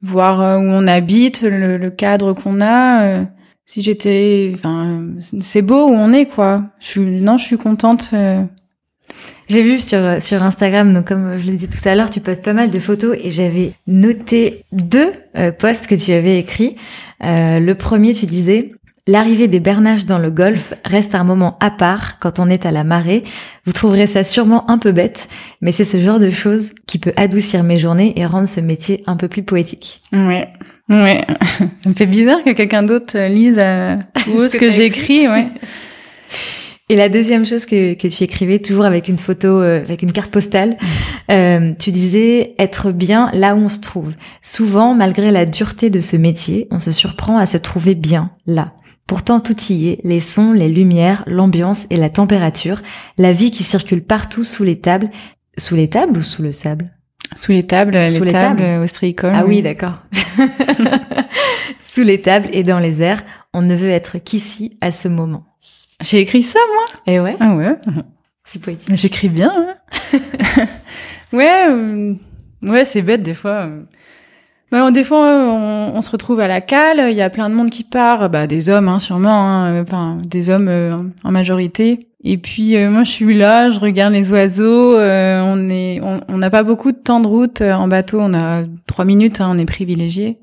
[SPEAKER 2] voir où on habite, le, le cadre qu'on a. si j'étais, enfin c'est beau où on est quoi. Je suis non je suis contente.
[SPEAKER 1] J'ai vu sur, sur Instagram, donc comme je le disais tout à l'heure, tu postes pas mal de photos et j'avais noté deux euh, posts que tu avais écrits. Euh, le premier, tu disais L'arrivée des bernaches dans le golf reste un moment à part quand on est à la marée. Vous trouverez ça sûrement un peu bête, mais c'est ce genre de choses qui peut adoucir mes journées et rendre ce métier un peu plus poétique.
[SPEAKER 2] Ouais, ouais. ça me fait bizarre que quelqu'un d'autre lise euh, ce, que, j'ai écrit, ouais.
[SPEAKER 1] Et la deuxième chose que, que tu écrivais, toujours avec une photo, euh, avec une carte postale, mmh. euh, tu disais être bien là où on se trouve. Souvent, malgré la dureté de ce métier, on se surprend à se trouver bien là. Pourtant, tout y est, les sons, les lumières, l'ambiance et la température, la vie qui circule partout sous les tables. Sous les tables ou sous le sable?
[SPEAKER 2] Sous les tables, sous les, tables, tables
[SPEAKER 1] Ah oui, d'accord. sous les tables et dans les airs, on ne veut être qu'ici à ce moment.
[SPEAKER 2] J'ai écrit ça, moi.
[SPEAKER 1] Eh ouais.
[SPEAKER 2] Ah ouais.
[SPEAKER 1] C'est poétique.
[SPEAKER 2] J'écris bien. Hein ouais, euh, ouais, c'est bête des fois. Bah, des fois, on, on, se retrouve à la cale, il y a plein de monde qui part, bah, des hommes hein, sûrement, hein, enfin des hommes euh, en majorité. Et puis euh, moi, je suis là, je regarde les oiseaux. Euh, on est, on n'a pas beaucoup de temps de route en bateau, on a trois minutes, hein, on est privilégié.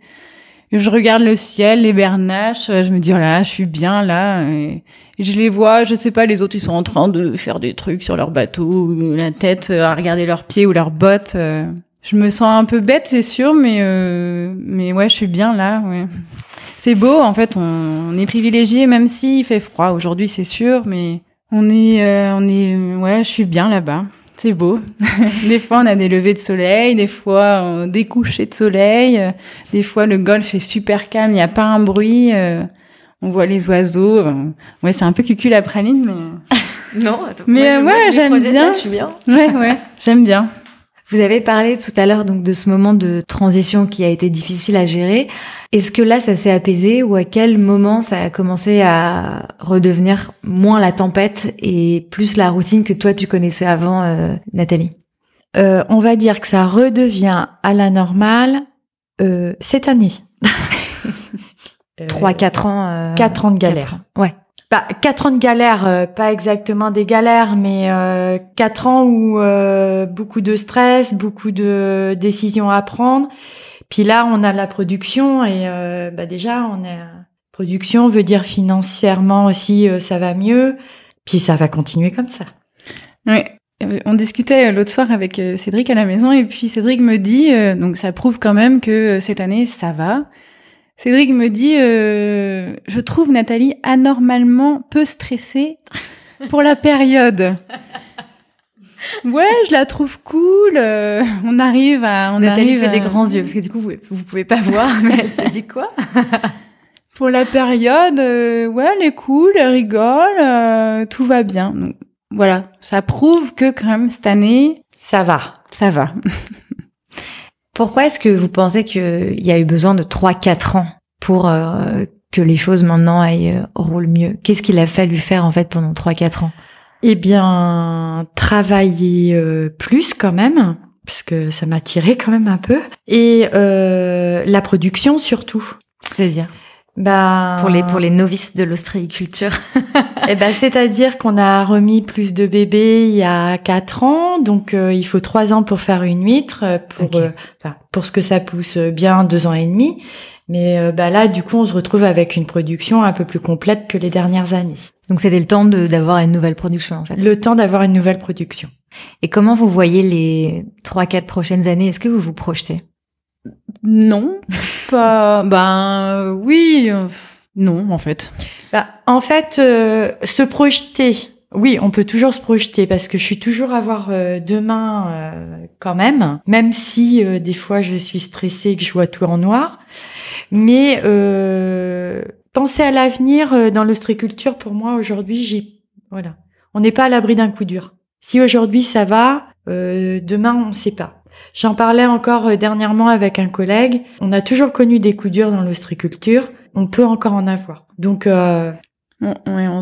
[SPEAKER 2] Je regarde le ciel, les bernaches, je me dis oh là, je suis bien là. Et, je les vois, je sais pas, les autres ils sont en train de faire des trucs sur leur bateau, la tête à regarder leurs pieds ou leurs bottes. Je me sens un peu bête, c'est sûr, mais euh, mais ouais, je suis bien là. Ouais. C'est beau, en fait, on, est privilégié, même s'il fait froid aujourd'hui, c'est sûr, mais on est, euh, on est, ouais, je suis bien là-bas. C'est beau. des fois, on a des levées de soleil, des fois, des couchers de soleil. Des fois, le golfe est super calme, il n'y a pas un bruit. Euh, on voit les oiseaux. Ouais, c'est un peu cucul la praline,
[SPEAKER 1] mais... non, attends,
[SPEAKER 2] mais ouais, j'aime bien.
[SPEAKER 1] je suis bien.
[SPEAKER 2] Ouais, ouais, j'aime bien.
[SPEAKER 1] Vous avez parlé tout à l'heure donc de ce moment de transition qui a été difficile à gérer. Est-ce que là ça s'est apaisé ou à quel moment ça a commencé à redevenir moins la tempête et plus la routine que toi tu connaissais avant, euh, Nathalie?
[SPEAKER 3] Euh, On va dire que ça redevient à la normale euh, cette année.
[SPEAKER 1] Trois, quatre ans.
[SPEAKER 3] Quatre ans de galère.
[SPEAKER 1] Ouais.
[SPEAKER 3] Bah, quatre ans de galère, euh, pas exactement des galères, mais euh, quatre ans où euh, beaucoup de stress, beaucoup de décisions à prendre. Puis là, on a la production et euh, bah déjà, on est production veut dire financièrement aussi, ça va mieux. Puis ça va continuer comme ça.
[SPEAKER 2] Oui. On discutait l'autre soir avec Cédric à la maison et puis Cédric me dit, donc ça prouve quand même que cette année ça va. Cédric me dit, euh, je trouve Nathalie anormalement peu stressée pour la période. Ouais, je la trouve cool. Euh, on arrive à, on
[SPEAKER 1] Nathalie
[SPEAKER 2] arrive
[SPEAKER 1] fait des grands yeux parce que du coup vous, vous pouvez pas voir, mais elle se dit quoi?
[SPEAKER 2] Pour la période, euh, ouais, elle est cool, elle rigole, euh, tout va bien. Donc, voilà, ça prouve que quand même cette année,
[SPEAKER 3] ça va,
[SPEAKER 2] ça va.
[SPEAKER 1] Pourquoi est-ce que vous pensez qu'il y a eu besoin de 3-4 ans pour euh, que les choses maintenant aillent euh, roulent mieux? Qu'est-ce qu'il a fallu faire en fait pendant 3-4 ans?
[SPEAKER 3] Eh bien, travailler euh, plus quand même, parce que ça m'a tiré quand même un peu, et la production surtout.
[SPEAKER 1] C'est-à-dire?
[SPEAKER 3] Bah,
[SPEAKER 1] pour les pour les novices de l'ostréiculture.
[SPEAKER 3] eh ben c'est-à-dire qu'on a remis plus de bébés il y a quatre ans, donc euh, il faut trois ans pour faire une huître, euh, pour euh, pour ce que ça pousse bien deux ans et demi. Mais bah là, du coup, on se retrouve avec une production un peu plus complète que les dernières années.
[SPEAKER 1] Donc c'était le temps d'avoir une nouvelle production en fait.
[SPEAKER 3] Le temps d'avoir une nouvelle production.
[SPEAKER 1] Et comment vous voyez les trois quatre prochaines années? Est-ce que vous vous projetez?
[SPEAKER 2] Non, pas. Ben oui, euh, non en fait.
[SPEAKER 3] Bah, en fait, euh, se projeter. Oui, on peut toujours se projeter parce que je suis toujours à voir euh, demain quand même, même si des fois je suis stressée et que je vois tout en noir. Mais penser à l'avenir dans l'ostréiculture, pour moi aujourd'hui, j'ai voilà, on n'est pas à l'abri d'un coup dur. Si aujourd'hui ça va, demain on ne sait pas. J'en parlais encore euh, dernièrement avec un collègue. On a toujours connu des coups durs dans l'ostriculture. On peut encore en avoir. Donc, euh...
[SPEAKER 2] on,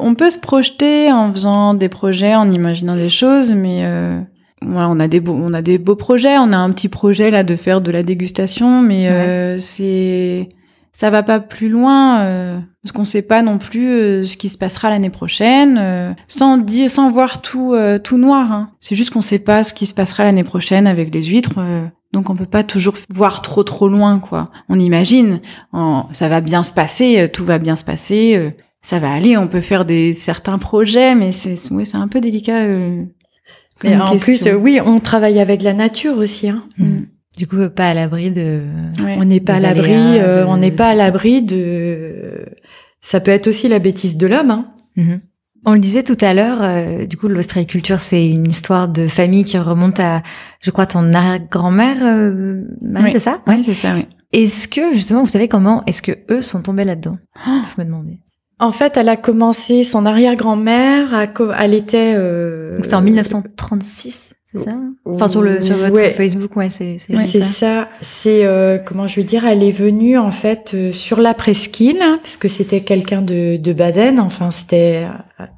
[SPEAKER 2] on, peut se projeter en faisant des projets, en imaginant des choses, mais euh, voilà, on a des beaux, on a des beaux projets. On a un petit projet là de faire de la dégustation, mais euh, c'est ça va pas plus loin euh, parce qu'on sait pas non plus euh, ce qui se passera l'année prochaine euh, sans dire sans voir tout tout noir hein. c'est juste qu'on sait pas ce qui se passera l'année prochaine avec les huîtres donc on peut pas toujours voir trop trop loin quoi on imagine ça va bien se passer tout va bien se passer ça va aller on peut faire des certains projets mais c'est ouais, c'est un peu délicat
[SPEAKER 3] mais en plus oui on travaille avec la nature aussi hein.
[SPEAKER 1] Mm. Du coup, pas à l'abri de.
[SPEAKER 3] On n'est pas à l'abri. Euh, on n'est pas à l'abri de. Ça peut être aussi la bêtise de l'homme. Hein.
[SPEAKER 1] Mhm. On le disait tout à l'heure. Euh, du coup, l'ostréiculture, c'est une histoire de famille qui remonte à, je crois, ton arrière-grand-mère. Euh, c'est ça?
[SPEAKER 2] Oui, c'est ça. Oui.
[SPEAKER 1] Est-ce que justement, vous savez comment est-ce que eux sont tombés là-dedans?
[SPEAKER 3] Oh. Je me demandais. En fait, elle a commencé son arrière-grand-mère. Elle était. Euh...
[SPEAKER 1] Donc c'était en 1936 c'est ça Enfin sur le sur votre Facebook, ouais, c'est
[SPEAKER 3] c'est ça. ça. C'est euh, comment je veux dire, elle est venue en fait euh, sur la presqu'île hein, parce que c'était quelqu'un de de Baden. Enfin, c'était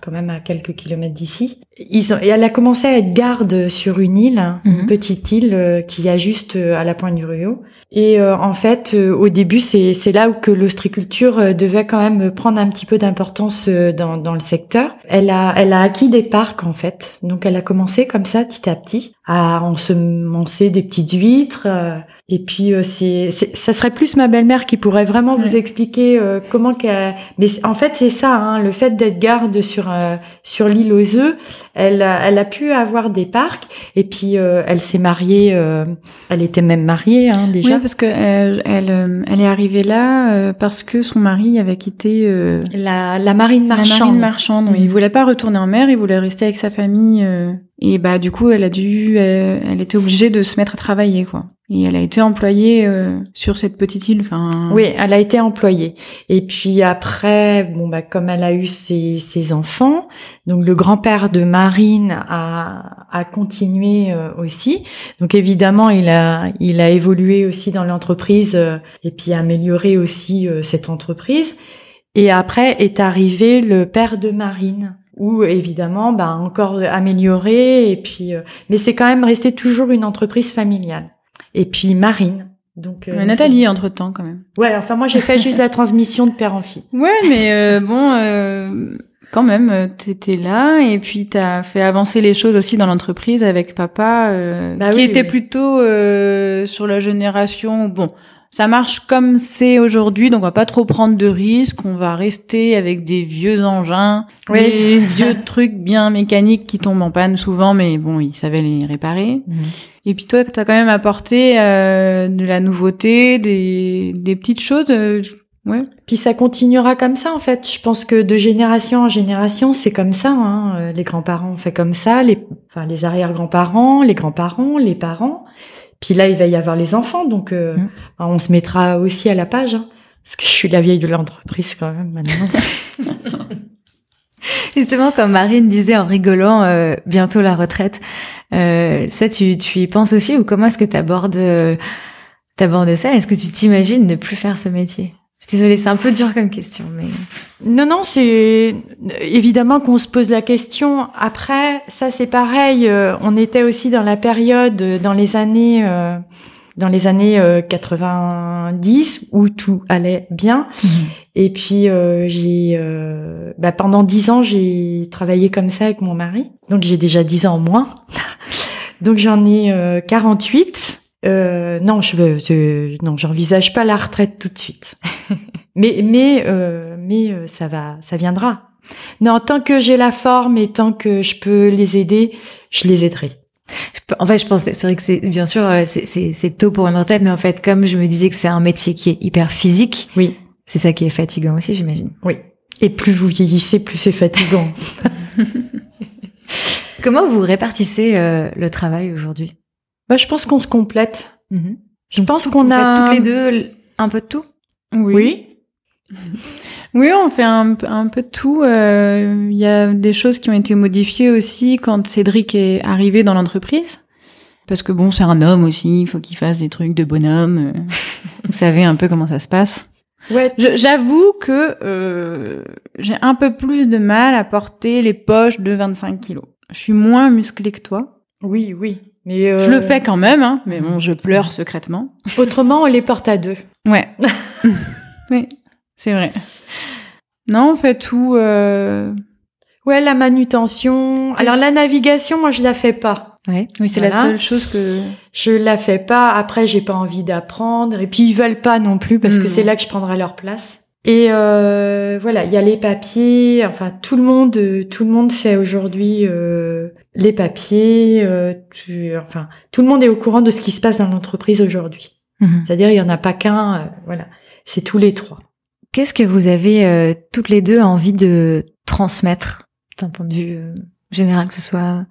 [SPEAKER 3] quand même à quelques kilomètres d'ici. Ils ont, et elle a commencé à être garde sur une île, hein,
[SPEAKER 1] Mhm.
[SPEAKER 3] une petite île euh, qui a juste euh, à la pointe du Rio. Et euh, en fait, euh, au début, c'est c'est là où que l'ostriculture euh, devait quand même prendre un petit peu d'importance euh, dans, dans le secteur. Elle a elle a acquis des parcs en fait, donc elle a commencé comme ça petit à petit à ensemencer des petites huîtres. euh, et puis euh, c'est, ça serait plus ma belle-mère qui pourrait vraiment vous expliquer euh, comment qu'elle. Mais en fait c'est ça, hein, le fait d'être garde sur euh, sur l'île aux œufs, elle a, elle a pu avoir des parcs et puis euh, elle s'est mariée. euh, elle était même mariée hein, déjà.
[SPEAKER 2] Oui, parce que elle, elle, euh, elle est arrivée là euh, parce que son mari avait quitté euh,
[SPEAKER 3] La, la marine
[SPEAKER 2] la
[SPEAKER 3] marchande.
[SPEAKER 2] marine marchande. oui. Il voulait pas retourner en mer, il voulait rester avec sa famille. Euh, et bah du coup, elle a dû, elle, elle était obligée de se mettre à travailler quoi. Et elle a été employée euh, sur cette petite île.
[SPEAKER 3] Oui, elle a été employée. Et puis après, bon bah comme elle a eu ses, ses enfants, donc le grand-père de Marine a, a continué euh, aussi. Donc évidemment, il a il a évolué aussi dans l'entreprise euh, et puis amélioré aussi euh, cette entreprise. Et après est arrivé le père de Marine où évidemment bah encore amélioré et puis euh, mais c'est quand même resté toujours une entreprise familiale. Et puis Marine. Donc euh,
[SPEAKER 2] Mais Nathalie entre temps quand même.
[SPEAKER 3] Ouais, enfin moi j'ai fait juste la transmission de père en fille.
[SPEAKER 2] Ouais, mais euh, bon, euh, quand même, euh, t'étais là et puis t'as fait avancer les choses aussi dans l'entreprise avec papa, euh,
[SPEAKER 3] Bah
[SPEAKER 2] qui
[SPEAKER 3] oui,
[SPEAKER 2] était
[SPEAKER 3] oui.
[SPEAKER 2] plutôt euh, sur la génération. Bon, ça marche comme c'est aujourd'hui, donc on va pas trop prendre de risques. On va rester avec des vieux engins,
[SPEAKER 3] Oui.
[SPEAKER 2] des vieux trucs bien mécaniques qui tombent en panne souvent, mais bon, ils savaient les réparer. Et puis toi, t'as quand même apporté euh, de la nouveauté, des, des petites choses. euh, ouais.
[SPEAKER 3] Puis ça continuera comme ça en fait. Je pense que de génération en génération, c'est comme ça. Hein. Euh, Les grands-parents ont fait comme ça, les, enfin les arrière-grands-parents, les grands-parents, les parents. Puis là, il va y avoir les enfants, donc euh,
[SPEAKER 1] Mm.
[SPEAKER 3] on se mettra aussi à la page. Hein. Parce que je suis la vieille de l'entreprise quand même maintenant.
[SPEAKER 1] Justement, comme Marine disait en rigolant, euh, bientôt la retraite. Euh, ça, tu, tu y penses aussi ou comment est-ce que tu abordes, ça? Est-ce que tu t'imagines ne plus faire ce métier? Je suis Désolée, c'est un peu dur comme question, mais
[SPEAKER 3] Non, non, c'est évidemment qu'on se pose la question. Après, ça c'est pareil. euh, on était aussi dans la période, euh, dans les années, euh, dans les années euh, 90 où tout allait bien. Et puis j'ai, bah, pendant dix ans, j'ai travaillé comme ça avec mon mari. Donc j'ai déjà dix ans en moins. Donc j'en ai euh, 48. Euh, non, je veux, je, non, j'envisage pas la retraite tout de suite. mais mais euh, mais euh, ça va, ça viendra. Non, tant que j'ai la forme et tant que je peux les aider, je les aiderai.
[SPEAKER 1] En fait, je pense, c'est vrai que c'est bien sûr, euh, c'est- c'est c'est tôt pour une retraite, mais en fait, comme je me disais que c'est un métier qui est hyper physique,
[SPEAKER 3] Oui,
[SPEAKER 1] c'est ça qui est fatigant aussi, j'imagine.
[SPEAKER 3] oui. Et plus vous vieillissez, plus c'est fatigant.
[SPEAKER 1] Comment vous répartissez euh, le travail aujourd'hui?
[SPEAKER 3] Bah, je pense qu'on se complète. Je pense qu'on a
[SPEAKER 1] toutes les deux un peu de tout?
[SPEAKER 3] Oui.
[SPEAKER 2] Oui, on fait un, un peu de tout. Euh, Il y a des choses qui ont été modifiées aussi quand Cédric est arrivé dans l'entreprise. Parce que bon, c'est un homme aussi, il faut qu'il fasse des trucs de bonhomme. euh. Vous savez un peu comment ça se passe.
[SPEAKER 3] Ouais.
[SPEAKER 2] J'avoue que euh, j'ai un peu plus de mal à porter les poches de 25 kilos. Je suis moins musclée que toi.
[SPEAKER 3] Oui, oui. Mais euh,
[SPEAKER 2] Je le fais quand même, hein, mais bon, je pleure secrètement.
[SPEAKER 3] Autrement, on les porte à deux.
[SPEAKER 2] Ouais. oui, c'est vrai. Non, on fait tout. euh,
[SPEAKER 3] Ouais, la manutention. Alors la navigation, moi, je la fais pas.
[SPEAKER 1] Ouais.
[SPEAKER 2] Oui, c'est
[SPEAKER 3] Voilà.
[SPEAKER 2] la seule chose que.
[SPEAKER 3] Je la fais pas. Après, j'ai pas envie d'apprendre. Et puis ils veulent pas non plus parce que
[SPEAKER 2] Mm.
[SPEAKER 3] c'est là que je prendrai leur place. Et euh, voilà, il y a les papiers. Enfin, tout le monde, euh, tout le monde fait aujourd'hui euh, les papiers. euh, tu- enfin, tout le monde est au courant de ce qui se passe dans l'entreprise aujourd'hui.
[SPEAKER 1] Mhm.
[SPEAKER 3] C'est-à-dire, il y en a pas qu'un. euh, voilà, c'est tous les trois.
[SPEAKER 1] Qu'est-ce que vous avez euh, toutes les deux envie de transmettre d'un point de vue euh, général, que ce soit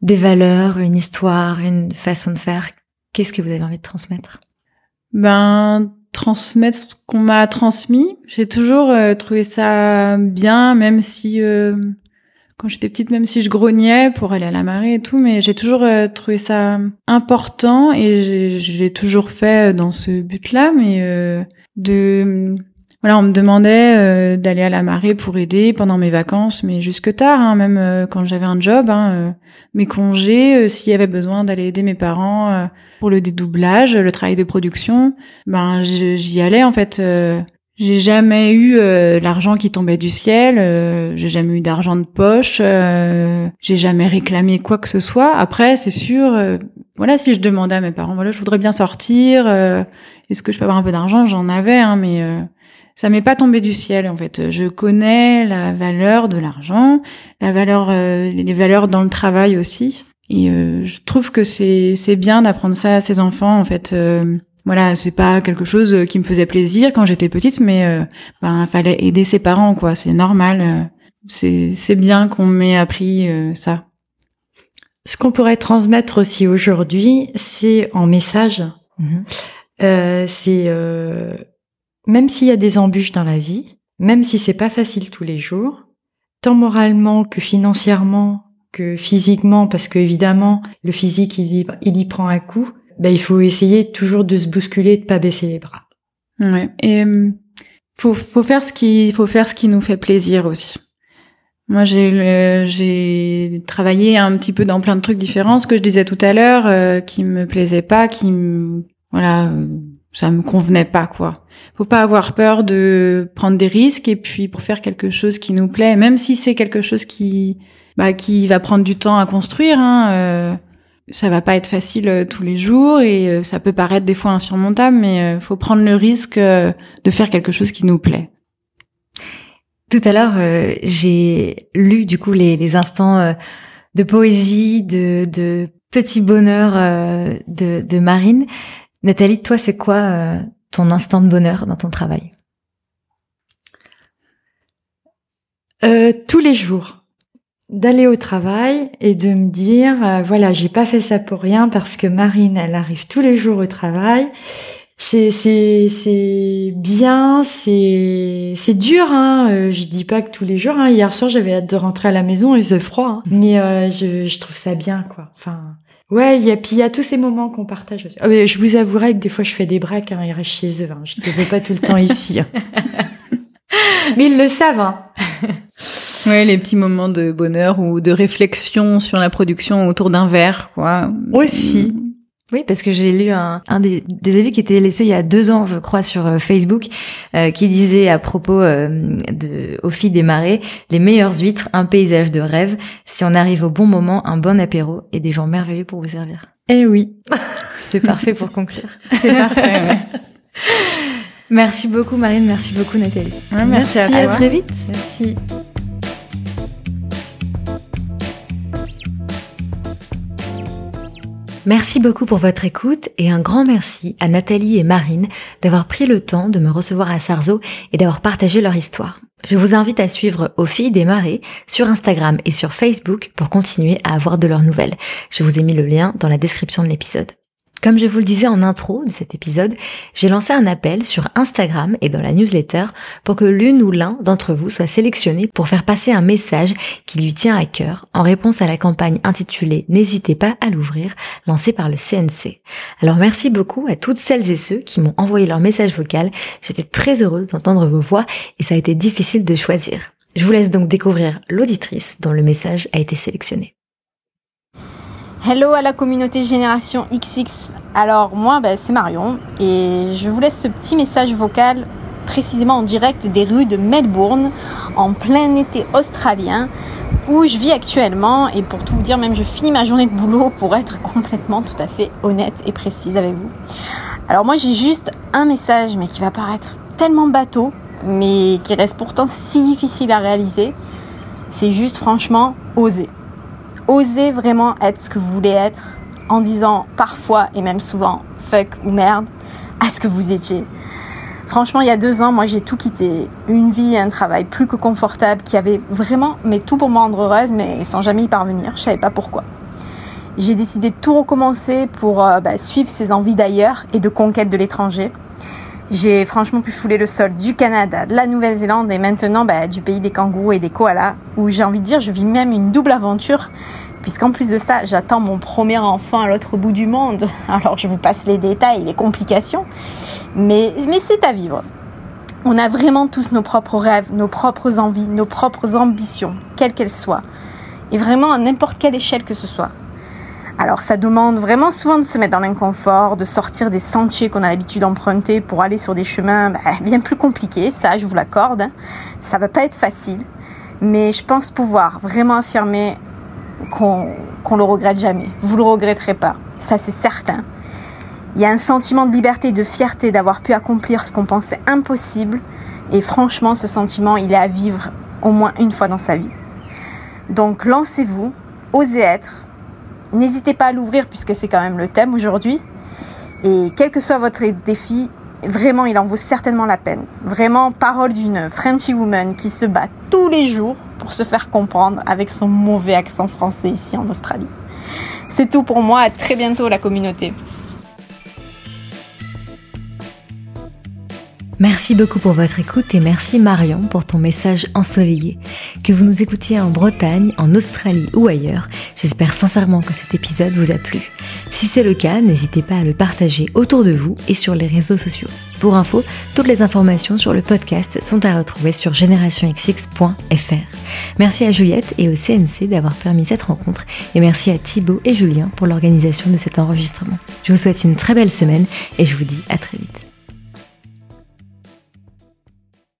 [SPEAKER 1] des valeurs, une histoire, une façon de faire? Qu'est-ce que vous avez envie de transmettre?
[SPEAKER 2] Ben, transmettre ce qu'on m'a transmis. J'ai toujours euh, trouvé ça bien, même si. euh, quand j'étais petite, même si je grognais pour aller à la marée et tout, mais j'ai toujours euh, trouvé ça important et j'ai- toujours fait dans ce but-là, mais euh, de voilà, on me demandait d'aller à la marée pour aider pendant mes vacances, mais jusque tard, hein, même quand j'avais un job, hein, mes congés, s'il y avait besoin d'aller aider mes parents pour le dédoublage, le travail de production, ben j'y allais en fait. J'ai jamais eu euh, l'argent qui tombait du ciel, euh, j'ai jamais eu d'argent de poche, euh, j'ai jamais réclamé quoi que ce soit. Après, c'est sûr, voilà, si je demandais à mes parents, voilà, je voudrais bien sortir, est-ce que je peux avoir un peu d'argent? J'en avais, hein, mais ça m'est pas tombé du ciel en fait. Je connais la valeur de l'argent, la valeur, les valeurs dans le travail aussi, et je trouve que c'est c'est bien d'apprendre ça à ses enfants en fait voilà, c'est pas quelque chose euh, qui me faisait plaisir quand j'étais petite, mais euh, ben fallait aider ses parents, quoi. C'est normal. Euh, c'est c'est bien qu'on m'ait appris ça.
[SPEAKER 3] Ce qu'on pourrait transmettre aussi aujourd'hui, c'est en message. Mhm. c'est même s'il y a des embûches dans la vie, même si c'est pas facile tous les jours, tant moralement que financièrement que physiquement, parce que évidemment le physique il y, prend un coup ben, il faut essayer toujours de se bousculer, de pas baisser les bras.
[SPEAKER 2] Ouais. Et euh, faut faut faire ce qui faut faire ce qui nous fait plaisir aussi. Moi, j'ai j'ai travaillé un petit peu dans plein de trucs différents. Ce que je disais tout à l'heure, euh, qui me plaisait pas, qui me voilà, euh, ça me convenait pas quoi. Faut pas avoir peur de prendre des risques et puis pour faire quelque chose qui nous plaît, même si c'est quelque chose qui bah qui va prendre du temps à construire. Hein, euh, ça va pas être facile euh, tous les jours et euh, ça peut paraître des fois insurmontable, mais euh, faut prendre le risque de faire quelque chose qui nous plaît.
[SPEAKER 1] Tout à l'heure, j'ai lu du coup les, les instants de poésie, de, de petit bonheur de, de Marine. Nathalie, toi, c'est quoi ton instant de bonheur dans ton travail?
[SPEAKER 3] Tous les jours. D'aller au travail et de me dire euh, voilà j'ai pas fait ça pour rien parce que Marine elle arrive tous les jours au travail. C'est c'est c'est bien c'est c'est dur hein. Euh, je dis pas que tous les jours hein. hier soir j'avais hâte de rentrer à la maison et c'est froid hein. mais euh, je je trouve ça bien quoi. Enfin ouais il y a puis il y a tous ces moments qu'on partage aussi. Ah, je vous avouerai que des fois je fais des breaks hein, ils restent chez eux hein. je ne vais pas tout le temps ici hein. mais ils le savent hein
[SPEAKER 2] Ouais, les petits moments de bonheur ou de réflexion sur la production autour d'un verre, quoi.
[SPEAKER 3] Aussi.
[SPEAKER 1] Oui, parce que j'ai lu un, un des, des, avis qui était laissé il y a deux ans, je crois, sur euh, Facebook, euh, qui disait à propos euh, de aux filles des marais, les meilleures huîtres, un paysage de rêve. Si on arrive au bon moment, un bon apéro et des gens merveilleux pour vous servir.
[SPEAKER 3] Eh oui,
[SPEAKER 1] c'est parfait pour conclure.
[SPEAKER 2] C'est parfait. Ouais.
[SPEAKER 1] Merci beaucoup Marine, merci beaucoup Nathalie.
[SPEAKER 3] merci, à, à très vite.
[SPEAKER 1] Merci. Merci beaucoup pour votre écoute et un grand merci à Nathalie et Marine d'avoir pris le temps de me recevoir à Sarzeau et d'avoir partagé leur histoire. Je vous invite à suivre Aux filles des marées sur Instagram et sur Facebook pour continuer à avoir de leurs nouvelles. Je vous ai mis le lien dans la description de l'épisode. Comme je vous le disais en intro de cet épisode, j'ai lancé un appel sur Instagram et dans la newsletter pour que l'une ou l'un d'entre vous soit sélectionné pour faire passer un message qui lui tient à cœur en réponse à la campagne intitulée N'hésitez pas à l'ouvrir, lancée par le CNC. Alors merci beaucoup à toutes celles et ceux qui m'ont envoyé leur message vocal. J'étais très heureuse d'entendre vos voix et ça a été difficile de choisir. Je vous laisse donc découvrir l'auditrice dont le message a été sélectionné.
[SPEAKER 4] Hello à la communauté Génération XX. Alors moi, bah, c'est Marion et je vous laisse ce petit message vocal précisément en direct des rues de Melbourne en plein été australien où je vis actuellement et pour tout vous dire même je finis ma journée de boulot pour être complètement tout à fait honnête et précise avec vous. Alors moi j'ai juste un message mais qui va paraître tellement bateau mais qui reste pourtant si difficile à réaliser. C'est juste franchement oser osez vraiment être ce que vous voulez être en disant parfois et même souvent fuck ou merde à ce que vous étiez. Franchement, il y a deux ans, moi j'ai tout quitté. Une vie un travail plus que confortable qui avait vraiment mais tout pour me rendre heureuse mais sans jamais y parvenir. Je savais pas pourquoi. J'ai décidé de tout recommencer pour euh, bah, suivre ses envies d'ailleurs et de conquête de l'étranger. J'ai franchement pu fouler le sol du Canada, de la Nouvelle-Zélande et maintenant bah, du pays des kangourous et des koalas, où j'ai envie de dire je vis même une double aventure, puisqu'en plus de ça, j'attends mon premier enfant à l'autre bout du monde. Alors je vous passe les détails, les complications, mais, mais c'est à vivre. On a vraiment tous nos propres rêves, nos propres envies, nos propres ambitions, quelles qu'elles soient. Et vraiment à n'importe quelle échelle que ce soit. Alors ça demande vraiment souvent de se mettre dans l'inconfort, de sortir des sentiers qu'on a l'habitude d'emprunter pour aller sur des chemins bah, bien plus compliqués, ça je vous l'accorde. Ça va pas être facile, mais je pense pouvoir vraiment affirmer qu'on qu'on le regrette jamais. Vous le regretterez pas, ça c'est certain. Il y a un sentiment de liberté, de fierté d'avoir pu accomplir ce qu'on pensait impossible, et franchement ce sentiment il est à vivre au moins une fois dans sa vie. Donc lancez-vous, osez être, N'hésitez pas à l'ouvrir puisque c'est quand même le thème aujourd'hui. Et quel que soit votre défi, vraiment, il en vaut certainement la peine. Vraiment, parole d'une Frenchy woman qui se bat tous les jours pour se faire comprendre avec son mauvais accent français ici en Australie. C'est tout pour moi. À très bientôt, la communauté.
[SPEAKER 1] Merci beaucoup pour votre écoute et merci Marion pour ton message ensoleillé. Que vous nous écoutiez en Bretagne, en Australie ou ailleurs, j'espère sincèrement que cet épisode vous a plu. Si c'est le cas, n'hésitez pas à le partager autour de vous et sur les réseaux sociaux. Pour info, toutes les informations sur le podcast sont à retrouver sur generationxx.fr. Merci à Juliette et au CNC d'avoir permis cette rencontre et merci à Thibaut et Julien pour l'organisation de cet enregistrement. Je vous souhaite une très belle semaine et je vous dis à très vite.